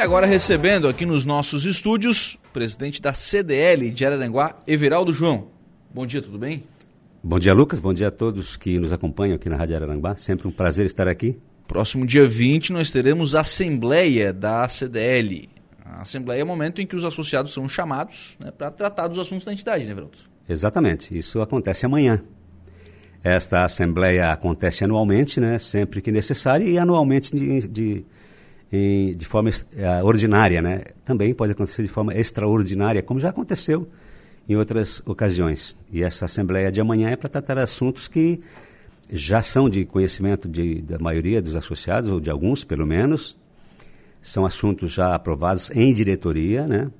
E agora recebendo aqui nos nossos estúdios o presidente da CDL de Araranguá, Everaldo João. Bom dia, tudo bem? Bom dia, Lucas. Bom dia a todos que nos acompanham aqui na Rádio Araranguá. Sempre um prazer estar aqui. Próximo dia 20 nós teremos a Assembleia da CDL. A Assembleia é o momento em que os associados são chamados né, para tratar dos assuntos da entidade, né, Everaldo? Exatamente. Isso acontece amanhã. Esta Assembleia acontece anualmente, né, sempre que necessário, e anualmente de, de em, de forma uh, ordinária, né? Também pode acontecer de forma extraordinária, como já aconteceu em outras ocasiões. E essa assembleia de amanhã é para tratar assuntos que já são de conhecimento de, da maioria dos associados, ou de alguns pelo menos. São assuntos já aprovados em diretoria, né?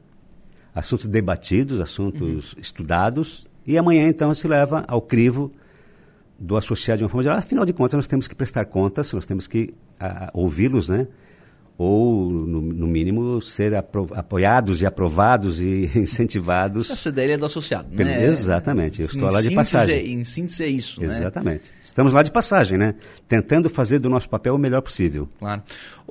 Assuntos debatidos, assuntos uhum. estudados. E amanhã, então, se leva ao crivo do associado de uma forma geral. Afinal de contas, nós temos que prestar contas, nós temos que ouvi-los, né? Ou, no, no mínimo, ser apro apoiados e aprovados e incentivados. Essa ideia é do associado, né? Exatamente, eu estou lá de passagem. É, em síntese é isso, né? Exatamente. Estamos lá de passagem, né? Tentando fazer do nosso papel o melhor possível. Claro.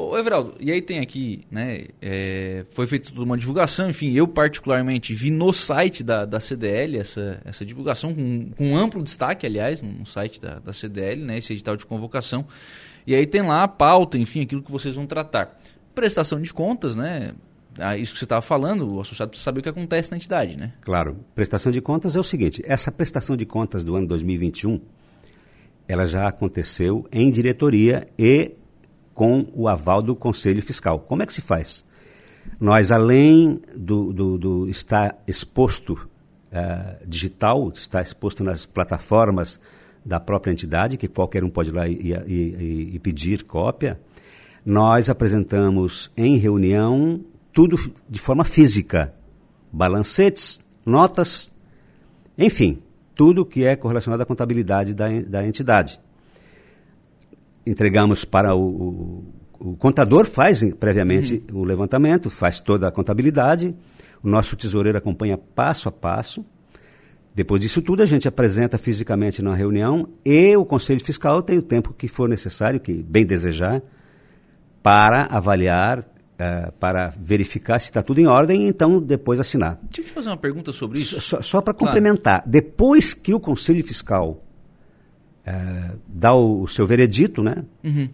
Ô, Everaldo, e aí tem aqui, né, é, foi feita uma divulgação, enfim, eu particularmente vi no site da, da CDL essa, essa divulgação, com, com amplo destaque, aliás, no site da, da CDL, né, esse edital de convocação, e aí tem lá a pauta, enfim, aquilo que vocês vão tratar. Prestação de contas, né? Isso que você estava falando, o associado precisa saber o que acontece na entidade, né? Claro. Prestação de contas é o seguinte: essa prestação de contas do ano 2021, ela já aconteceu em diretoria e com o aval do Conselho Fiscal. Como é que se faz? Nós, além do, do, do estar exposto uh, digital, estar exposto nas plataformas da própria entidade, que qualquer um pode ir lá e, e, e pedir cópia, nós apresentamos em reunião tudo de forma física. Balancetes, notas, enfim, tudo que é correlacionado à contabilidade da, da entidade. Entregamos para o, o, o contador, faz previamente uhum. o levantamento, faz toda a contabilidade, o nosso tesoureiro acompanha passo a passo, depois disso tudo, a gente apresenta fisicamente na reunião e o Conselho Fiscal tem o tempo que for necessário, que bem desejar, para avaliar, uh, para verificar se está tudo em ordem e então depois assinar. Deixa eu te fazer uma pergunta sobre isso. Só, só para claro. complementar, depois que o Conselho Fiscal uh, dá o, o, seu veredito, né? Uhum.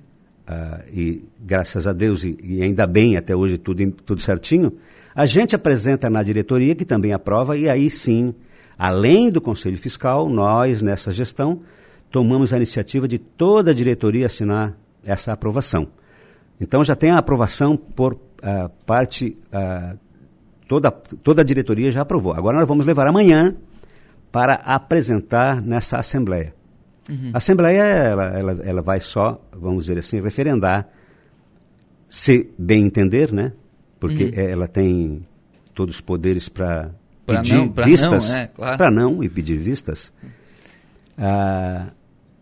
Uh, e graças a Deus, e, e, ainda bem até hoje tudo, tudo certinho, a gente apresenta na diretoria, que também aprova, e aí sim Além do Conselho Fiscal, nós, nessa gestão, tomamos a iniciativa de toda a diretoria assinar essa aprovação. Então já tem a aprovação por uh, parte, uh, toda, toda a diretoria já aprovou. Agora nós vamos levar amanhã para apresentar nessa Assembleia. Uhum. A Assembleia, ela, ela, ela vai só, vamos dizer assim, referendar, se bem entender, né? Porque uhum. ela tem todos os poderes para pedir não, vistas, para não, é, claro. não e pedir vistas, ah,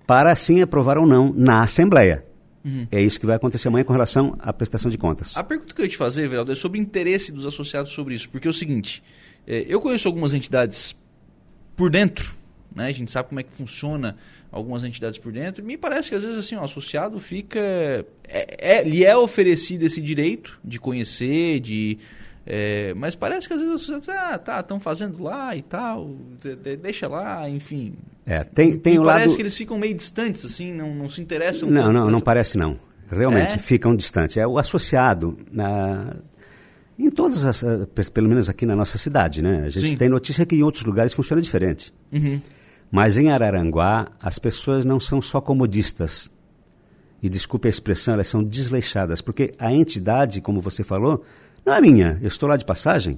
para assim aprovar ou não na Assembleia. Uhum. É isso que vai acontecer amanhã com relação à prestação de contas. A pergunta que eu ia te fazer, Veraldo, é sobre o interesse dos associados sobre isso. Porque é o seguinte, é, eu conheço algumas entidades por dentro, né? a gente sabe como é que funciona algumas entidades por dentro, e me parece que às vezes assim, o associado fica... É, é, lhe é oferecido esse direito de conhecer, de é, mas parece que às vezes as pessoas ah, tá, estão fazendo lá e tal, deixa lá, enfim. É, tem, tem o parece lado... que eles ficam meio distantes, assim, não, não se interessam. Não, não, não parece não. Realmente, é? ficam distantes. É o associado, na, em todas as, eh, pelo menos aqui na nossa cidade, né? A gente Sim. tem notícia que em outros lugares funciona diferente. Uhum. Mas em Araranguá, as pessoas não são só comodistas. E desculpe a expressão, elas são desleixadas, porque a entidade, como você falou, não é minha, eu estou lá de passagem.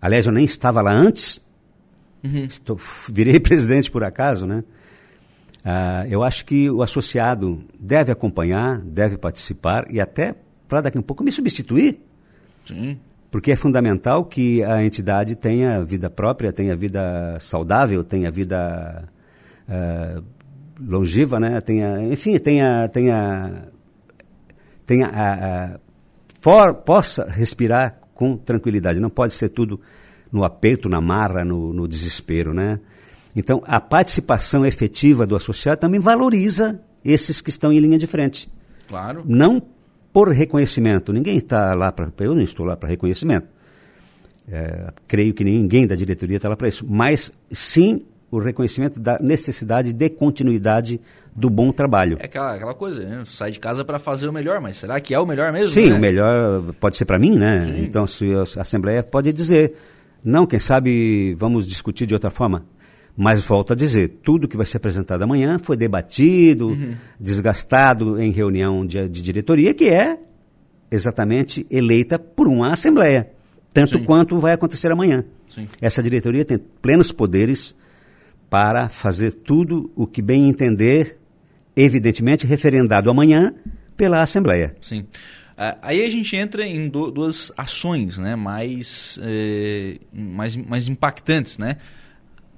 Aliás, eu nem estava lá antes. Uhum. Estou, virei presidente por acaso, né? Ah, eu acho que o associado deve acompanhar, deve participar e até para daqui a um pouco me substituir. Sim. Porque é fundamental que a entidade tenha vida própria, tenha vida saudável, tenha vida uh, longeva, né? tenha, enfim, tenha, tenha, tenha a, a for, possa respirar com tranquilidade. Não pode ser tudo no aperto, na marra, no, no desespero, né? Então, a participação efetiva do associado também valoriza esses que estão em linha de frente. Claro. Não por reconhecimento. Ninguém está lá para. Eu não estou lá para reconhecimento. É, creio que ninguém da diretoria está lá para isso. Mas sim o reconhecimento da necessidade de continuidade do bom trabalho. É aquela, aquela coisa, né? sai de casa para fazer o melhor, mas será que é o melhor mesmo? Sim, né? o melhor pode ser para mim, né? Sim. Então, se a Assembleia pode dizer, não, quem sabe vamos discutir de outra forma. Mas volto a dizer, tudo que vai ser apresentado amanhã foi debatido, uhum. desgastado em reunião de, de, diretoria, que é exatamente eleita por uma Assembleia. Tanto Sim. quanto vai acontecer amanhã. Sim. Essa diretoria tem plenos poderes para fazer tudo o que bem entender, evidentemente referendado amanhã pela Assembleia. Sim. Uh, aí a gente entra em do, duas ações né, mais, eh, mais, mais impactantes. Né?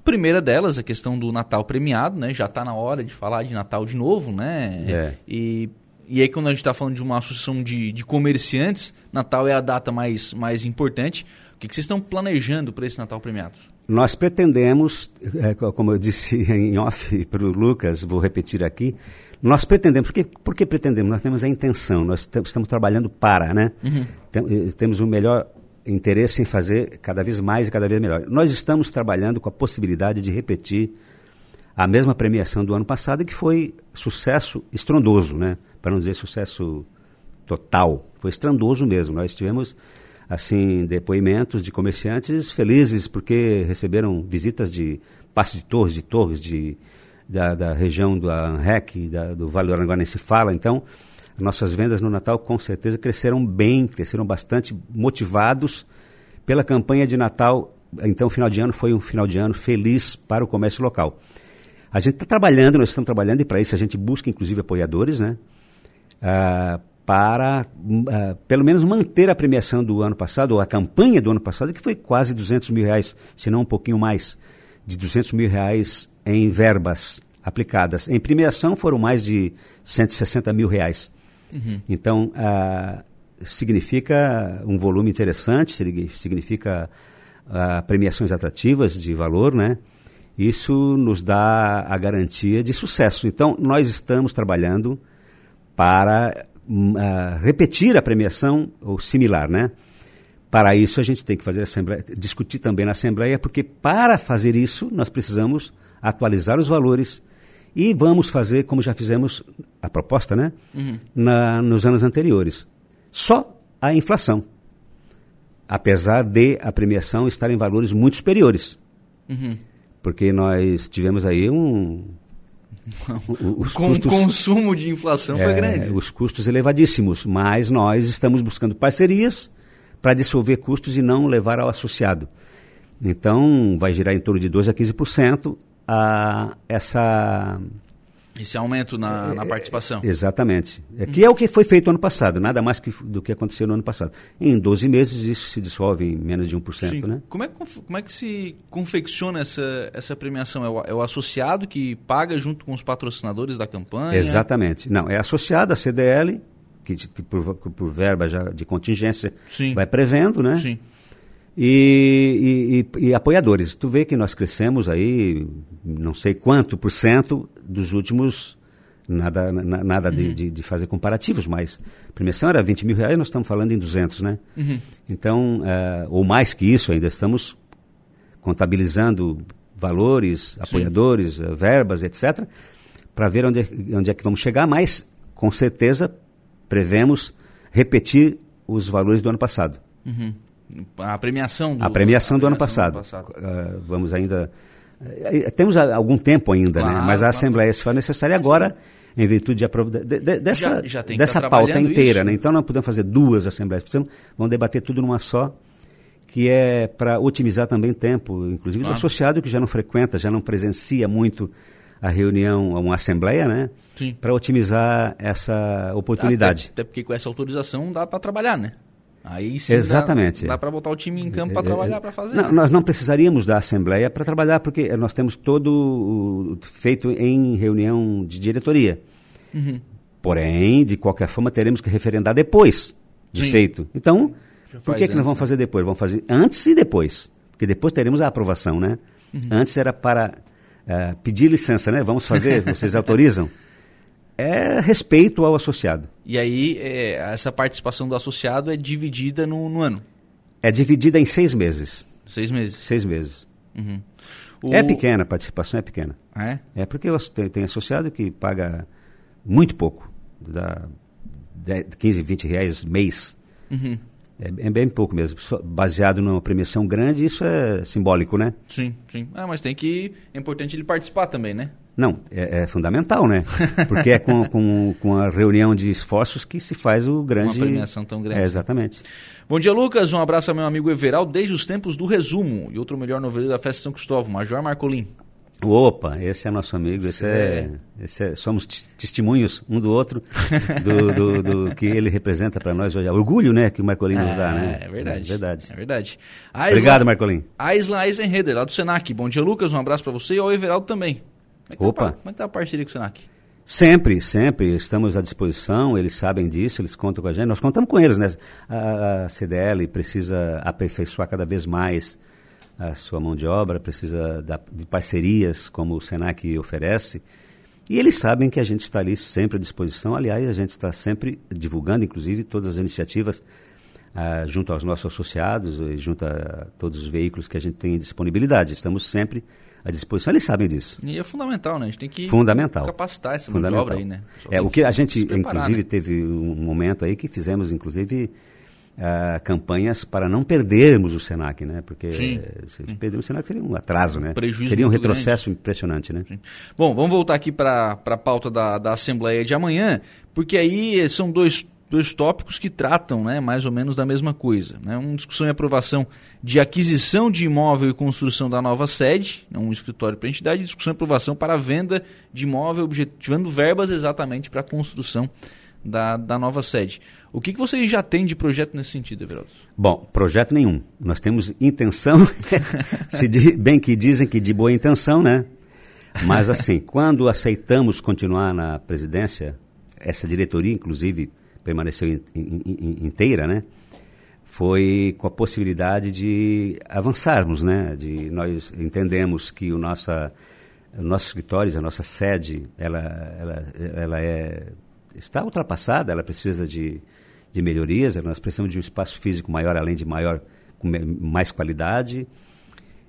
Primeira delas, a questão do Natal premiado, né? Já está na hora de falar de Natal de novo, né? É. E, e aí quando a gente está falando de uma associação de, de comerciantes, Natal é a data mais, mais importante. O que, que vocês estão planejando para esse Natal premiado? Nós pretendemos, é, como eu disse em off para o Lucas, vou repetir aqui, nós pretendemos, por que, por que pretendemos? Nós temos a intenção, nós estamos trabalhando para, né? Uhum. Tem, eh, temos o melhor interesse em fazer cada vez mais e cada vez melhor. Nós estamos trabalhando com a possibilidade de repetir a mesma premiação do ano passado, que foi sucesso estrondoso, né? para não dizer sucesso total. Foi estrondoso mesmo. Nós tivemos assim depoimentos de comerciantes felizes porque receberam visitas de Passo de Torres, de Torres, de, da, da região do ANREC, da, do Vale do Aranguá nem se fala. Então, nossas vendas no Natal com certeza cresceram bem, cresceram bastante motivados pela campanha de Natal. Então, o final de ano foi um final de ano feliz para o comércio local. A gente está trabalhando, nós estamos trabalhando, e para isso a gente busca inclusive apoiadores, né? Ah, para, uh, pelo menos, manter a premiação do ano passado, ou a campanha do ano passado, que foi quase 200 mil reais, se não um pouquinho mais, de 200 mil reais em verbas aplicadas. Em premiação foram mais de 160 mil reais. Uhum. Então, uh, significa um volume interessante, significa uh, premiações atrativas de valor, né? Isso nos dá a garantia de sucesso. Então, nós estamos trabalhando para uh, repetir a premiação ou similar, né? Para isso, a gente tem que fazer assembleia, discutir também na Assembleia, porque para fazer isso, nós precisamos atualizar os valores, e vamos fazer como já fizemos a proposta, né? Uhum. Na, nos anos anteriores. Só a inflação. Apesar de a premiação estar em valores muito superiores. Uhum. Porque nós tivemos aí um. os Com custos, consumo de inflação é, foi grande. Os custos elevadíssimos. Mas nós estamos buscando parcerias para dissolver custos e não levar ao associado. Então, vai girar em torno de 12% a 15% a essa esse aumento na, na participação. É, exatamente. É, que é o que foi feito ano passado, nada mais que, do que aconteceu no ano passado. Em 12 meses isso se dissolve em menos de 1%. Sim. Né? Como, é, como é que se confecciona essa, essa premiação? É o, é o associado que paga junto com os patrocinadores da campanha? Exatamente. Não, é associado à CDL, que, que por, por, verba já de contingência Sim. vai prevendo, né? Sim e, e, e, apoiadores. Tu vê que nós crescemos aí, não sei quanto por cento dos últimos, nada, na, nada uhum. de, de, de, fazer comparativos, mas a premiação era 20 mil reais, nós estamos falando em 200, né? Uhum. Então, uh, ou mais que isso ainda, estamos contabilizando valores, apoiadores, uh, verbas, etc., para ver onde, é, onde é que vamos chegar, mas com certeza prevemos repetir os valores do ano passado. Uhum. A premiação do, a premiação do, ano, passado. Do ano passado. Uh, vamos ainda. Uh, temos algum tempo ainda, né? claro, né? mas a claro. Assembleia se faz necessária agora, em virtude de, de, de, dessa, já, já dessa tá pauta inteira. Né? Então não podemos fazer duas Assembleias, vamos debater tudo numa só, que é para otimizar também tempo, inclusive claro. do associado que já não frequenta, já não presencia muito a reunião, uma assembleia, né? Para otimizar essa oportunidade. Até, até, porque com essa autorização dá para trabalhar, né? Aí sim Exatamente. dá, dá para botar o time em campo para é, é, trabalhar, para fazer. Não, nós não precisaríamos da Assembleia para trabalhar, porque nós temos todo feito em reunião de diretoria. Uhum. Porém, de qualquer forma, teremos que referendar depois de sim. feito. Então, por que, que nós vamos né? fazer depois? Vamos fazer antes e depois. Porque depois teremos a aprovação, né? Uhum. Antes era para uh, pedir licença, né? Vamos fazer, vocês autorizam? É respeito ao associado. E aí, é, essa participação do associado é dividida no, no, ano? É dividida em seis meses. Seis meses? Seis meses. Uhum. O... É pequena, a participação é pequena. É? É porque tem, tem associado que paga muito pouco. Dá 15, 20 reais mês. Uhum. É, é, bem pouco mesmo. Baseado numa premiação grande, isso é simbólico, né? Sim, sim. Ah, mas tem que. É importante ele participar também, né? Não, é, é fundamental, né? Porque é com, com, com, a reunião de esforços que se faz o grande. Uma premiação tão grande. É, exatamente. Bom dia, Lucas. Um abraço ao meu amigo Everal desde os tempos do resumo. E outro melhor novelo da Festa São Cristóvão, Major Marcolim. Opa, esse é nosso amigo, esse é, esse é somos testemunhos um do outro, do, do, do que ele representa para nós hoje. Orgulho, né, que o Marcolin nos dá, né? É verdade. É verdade. É verdade. Aislan, Obrigado, Marcolin. Aislan Eisenheder, lá do Senac. Bom dia, Lucas. Um abraço para você e ao Everaldo também. Como é Opa. Tá, como é que tá a parceria com o Senac? Sempre, sempre estamos à disposição, eles sabem disso, eles contam com a gente, nós contamos com eles, né? A, CDL precisa aperfeiçoar cada vez mais a sua mão de obra, precisa de parcerias como o Senac oferece. E eles sabem que a gente está ali sempre à disposição. Aliás, a gente está sempre divulgando, inclusive, todas as iniciativas ah, junto aos nossos associados e junto a todos os veículos que a gente tem em disponibilidade. Estamos sempre à disposição. Eles sabem disso. E é fundamental, né? A gente tem que fundamental. capacitar essa de obra aí, né? Só é, o que a gente, inclusive, né? teve um momento aí que fizemos, inclusive, uh, campanhas para não perdermos o Senac, né? Porque Sim. se perder o Senac seria um atraso, né? Prejuízo seria um retrocesso grande. impressionante, né? Sim. Bom, vamos voltar aqui para a pauta da, da Assembleia de amanhã, porque aí são dois dois tópicos que tratam né, mais ou menos da mesma coisa. Né? Uma discussão e aprovação de aquisição de imóvel e construção da nova sede, né, um escritório para entidade, e discussão e aprovação para a venda de imóvel, objetivando verbas exatamente para a construção da, da nova sede. O que, que vocês já têm de projeto nesse sentido, Everaldo? Bom, projeto nenhum. Nós temos intenção, se bem que dizem que de boa intenção, né? Mas assim, quando aceitamos continuar na presidência, essa diretoria, inclusive, permaneceu in, in, in, inteira, né? Foi com a possibilidade de avançarmos, né? De nós entendemos que o nossa, o nosso escritório, a nossa sede, ela, ela, ela é está ultrapassada, ela precisa de, de melhorias, nós precisamos de um espaço físico maior, além de maior, com mais qualidade.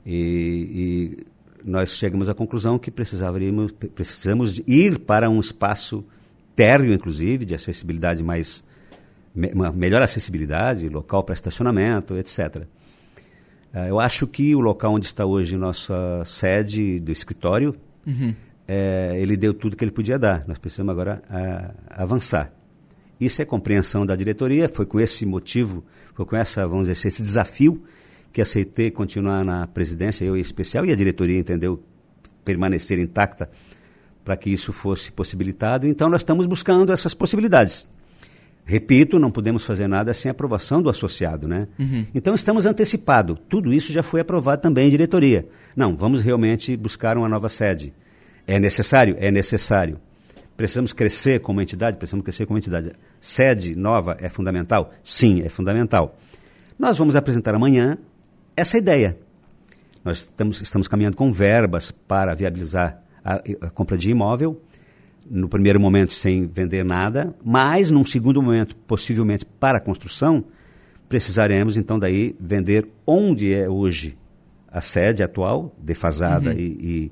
E, e nós chegamos à conclusão que precisaríamos, precisamos ir para um espaço térreo, inclusive, de acessibilidade mais, uma melhor acessibilidade, local para estacionamento, etc. Ah, eu acho que o local onde está hoje nossa sede do escritório, uhum é, ele deu tudo que ele podia dar. Nós precisamos agora a, avançar. Isso é compreensão da diretoria, foi com esse motivo, foi com essa, vamos dizer, esse desafio que aceitei continuar na presidência, eu em especial, e a diretoria entendeu permanecer intacta para que isso fosse possibilitado. Então nós estamos buscando essas possibilidades. Repito, não podemos fazer nada sem aprovação do associado, né? Uhum. Então estamos antecipado. Tudo isso já foi aprovado também em diretoria. Não, vamos realmente buscar uma nova sede é necessário? É necessário. Precisamos crescer como entidade? Precisamos crescer como entidade. Sede nova é fundamental? Sim, é fundamental. Nós vamos apresentar amanhã essa ideia. Nós estamos, estamos caminhando com verbas para viabilizar a, a compra de imóvel, no primeiro momento sem vender nada, mas num segundo momento, possivelmente para a construção, precisaremos então daí vender onde é hoje a sede atual, defasada uhum. e, e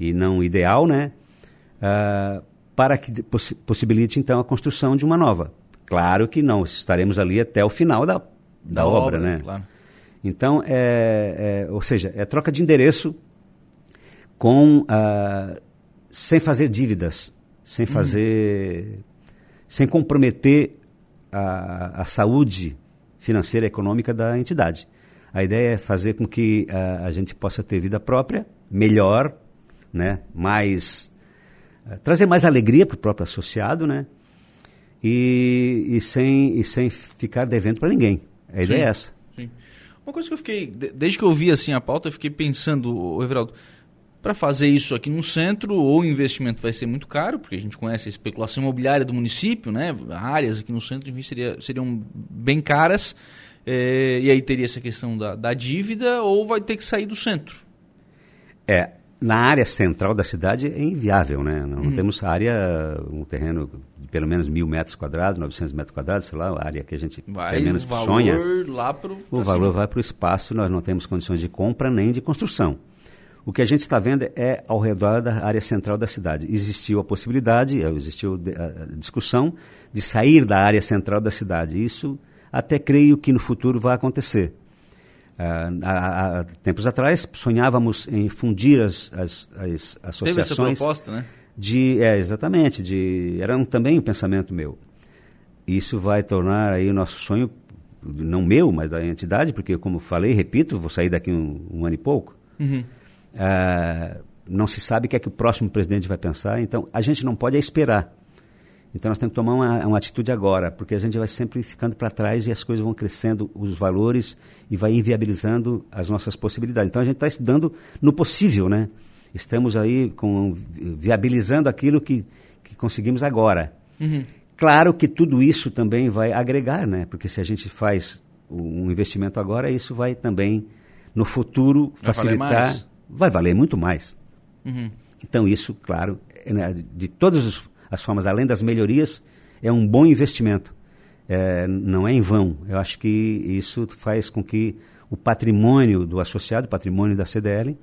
e não ideal, né? Uh, para que poss possibilite então a construção de uma nova. Claro que não, estaremos ali até o final da, da, da obra, obra, né? Claro. Então, é, é, ou seja, é troca de endereço com uh, sem fazer dívidas, sem uhum. fazer, sem comprometer a, a saúde financeira e econômica da entidade. A ideia é fazer com que uh, a gente possa ter vida própria, melhor, né? Mais uh, trazer mais alegria para o próprio associado, né? E, e, sem, e sem ficar devendo para ninguém. A ideia é essa. Sim. Uma coisa que eu fiquei, desde que eu vi assim a pauta, eu fiquei pensando, Everaldo, para fazer isso aqui no centro, ou o investimento vai ser muito caro, porque a gente conhece a especulação imobiliária do município, né? Áreas aqui no centro, enfim, seria, seriam bem caras. É, e aí teria essa questão da, da dívida, ou vai ter que sair do centro. É, na área central da cidade é inviável, né? Não, uhum. temos área, um terreno de pelo menos mil metros quadrados, 900 metros quadrados, sei lá, a área que a gente vai, pelo menos o valor sonha. Lá pro, o valor cima. vai para o espaço, nós não temos condições de compra nem de construção. O que a gente está vendo é ao redor da área central da cidade. Existiu a possibilidade, existiu a discussão de sair da área central da cidade. Isso até creio que no futuro vai acontecer. Há, há, tempos atrás sonhávamos em fundir as, as, as associações. Teve essa proposta, né? De, é, exatamente. De, era um, também um pensamento meu. Isso vai tornar aí o nosso sonho, não meu, mas da entidade, porque como falei, repito, vou sair daqui um, um ano e pouco. Uhum. Uh, não se sabe o que é que o próximo presidente vai pensar, então a gente não pode esperar. Então nós temos que tomar uma, uma atitude agora, porque a gente vai sempre ficando para trás e as coisas vão crescendo, os valores, e vai inviabilizando as nossas possibilidades. Então a gente está estudando no possível, né? Estamos aí com, viabilizando aquilo que, que conseguimos agora. Uhum. Claro que tudo isso também vai agregar, né? Porque se a gente faz um investimento agora, isso vai também, no futuro, facilitar. Vai valer muito mais. Uhum. Então isso, claro, é, né, de todos os as formas, além das melhorias, é um bom investimento. É, não é em vão. Eu acho que isso faz com que o patrimônio do associado, o patrimônio da CDL,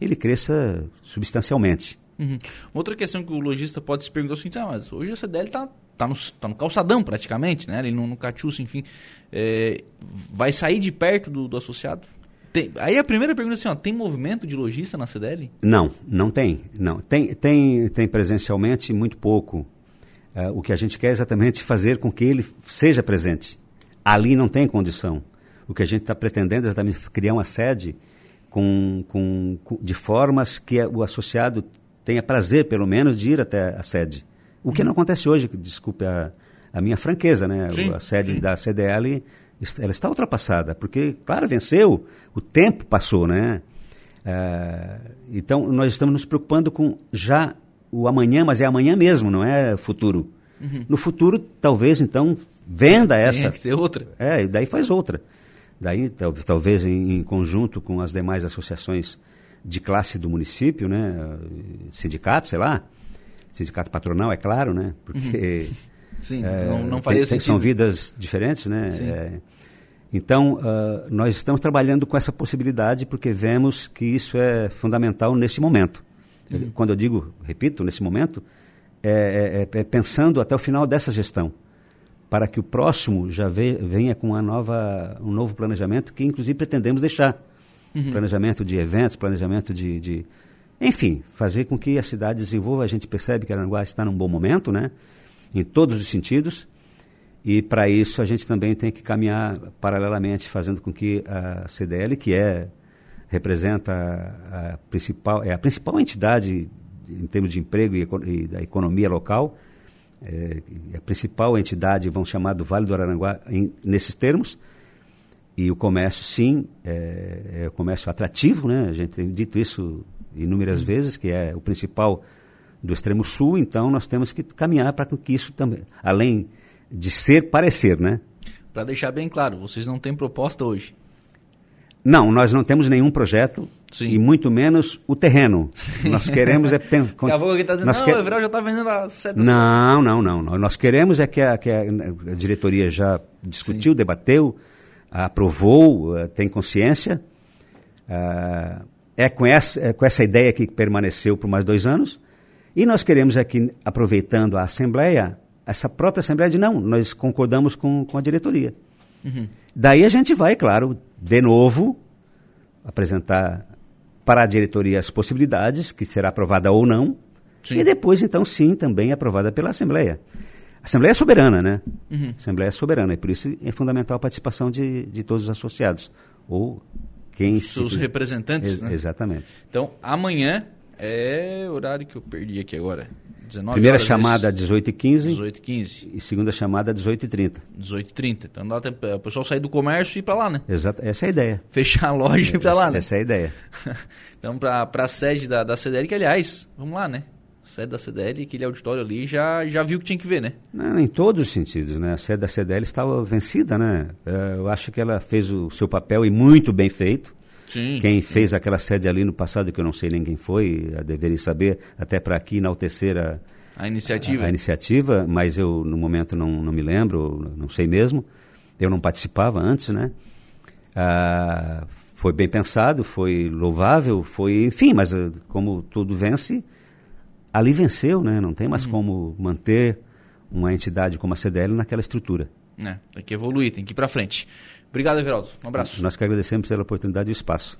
ele cresça substancialmente. Uhum. Outra questão que o lojista pode se perguntar é assim, ah, mas hoje a CDL está tá no, tá no calçadão praticamente, né? Ele no, no catiúcio, enfim. É, vai sair de perto do, do associado? Tem, aí a primeira pergunta é assim, ó, tem movimento de lojista na CDL? Não, não tem. Não. Tem, tem, tem presencialmente muito pouco. Uh, o que a gente quer é exatamente fazer com que ele seja presente. Ali não tem condição. O que a gente está pretendendo é exatamente criar uma sede com, com, com, de formas que o associado tenha prazer, pelo menos, de ir até a sede. O que não acontece hoje, desculpe a, a minha franqueza, né? Sim, a sede sim. da CDL ela está ultrapassada, porque, claro, venceu, o tempo passou, né? É, então, nós estamos nos preocupando com já o amanhã, mas é amanhã mesmo, não é futuro. Uhum. No futuro, talvez, então, venda essa. Tem que ter outra. É, e daí faz outra. Daí, talvez em, em, conjunto com as demais associações de classe do município, né? Sindicato, sei lá. Sindicato patronal, é claro, né? Porque... Uhum Sim, é, não, não faria tem, sentido. São vidas diferentes, né? É, então, uh, nós estamos trabalhando com essa possibilidade porque vemos que isso é fundamental nesse momento. Uhum. Quando eu digo, repito, nesse momento, é, é, é, pensando até o final dessa gestão, para que o próximo já ve, venha com uma nova, um novo planejamento que, inclusive, pretendemos deixar. Uhum. Planejamento de eventos, planejamento de, de, Enfim, fazer com que a cidade desenvolva. A gente percebe que Aranguá está num bom momento, né? em todos os sentidos. E para isso a gente também tem que caminhar paralelamente, fazendo com que a CDL, que é representa a, a principal é a principal entidade em termos de emprego e, e da economia local, é, é, a principal entidade, vamos chamar do Vale do Araranguá em, nesses termos. E o comércio, sim, é, é o comércio atrativo, né? A gente tem dito isso inúmeras vezes, que é o principal do extremo sul, então nós temos que caminhar para que isso também, além de ser, parecer, né? Para deixar bem claro, vocês não têm proposta hoje? Não, nós não temos nenhum projeto Sim. e muito menos o terreno. Nós queremos é pensar. Daqui a pouco está dizendo, nós não, que... o Everal já está vendendo a sede. Não, não, não, não. Nós queremos é que a, que a, a diretoria já discutiu, Sim. debateu, aprovou, uh, tem consciência. Uh, é, com essa, é com essa ideia que permaneceu por mais dois anos. E nós queremos aqui, aproveitando a Assembleia, essa própria Assembleia de não, nós concordamos com, com a diretoria. Uhum. Daí a gente vai, claro, de novo, apresentar para a diretoria as possibilidades, que será aprovada ou não, sim. e depois, então, sim, também aprovada pela Assembleia. A Assembleia é soberana, né? Uhum. Assembleia é soberana, e por isso é fundamental a participação de, de todos os associados, ou quem... Os seus representantes, Ex né? Exatamente. Então, amanhã é horário que eu perdi aqui agora. 19 Primeira horas, chamada às 18h15. 18h15. E segunda chamada às 18h30. 18h30. Então dá tempo o pessoal sair do comércio e ir para lá, né? Exato, essa é a ideia. Fechar a loja e ir para lá, né? Essa é a ideia. então, para a sede da, da CDL, que aliás, vamos lá, né? sede da CDL, aquele auditório ali, já, já viu o que tinha que ver, né? Não, em todos os sentidos, né? A sede da CDL estava vencida, né? É, eu acho que ela fez o seu papel e muito bem feito. Sim, quem sim. fez aquela sede ali no passado, que eu não sei nem quem foi, deveria saber, até para aqui enaltecer a, a iniciativa. A, a, iniciativa, mas eu no momento não, não me lembro, não sei mesmo. Eu não participava antes, né? Ah, foi bem pensado, foi louvável, foi, enfim, mas ah, como tudo vence, ali venceu, né? Não tem mais uhum. como manter uma entidade como a CDL naquela estrutura. É, tem que evoluir, tem que ir para frente. Obrigado, Everaldo. Um abraço. Nós que agradecemos pela oportunidade e o espaço.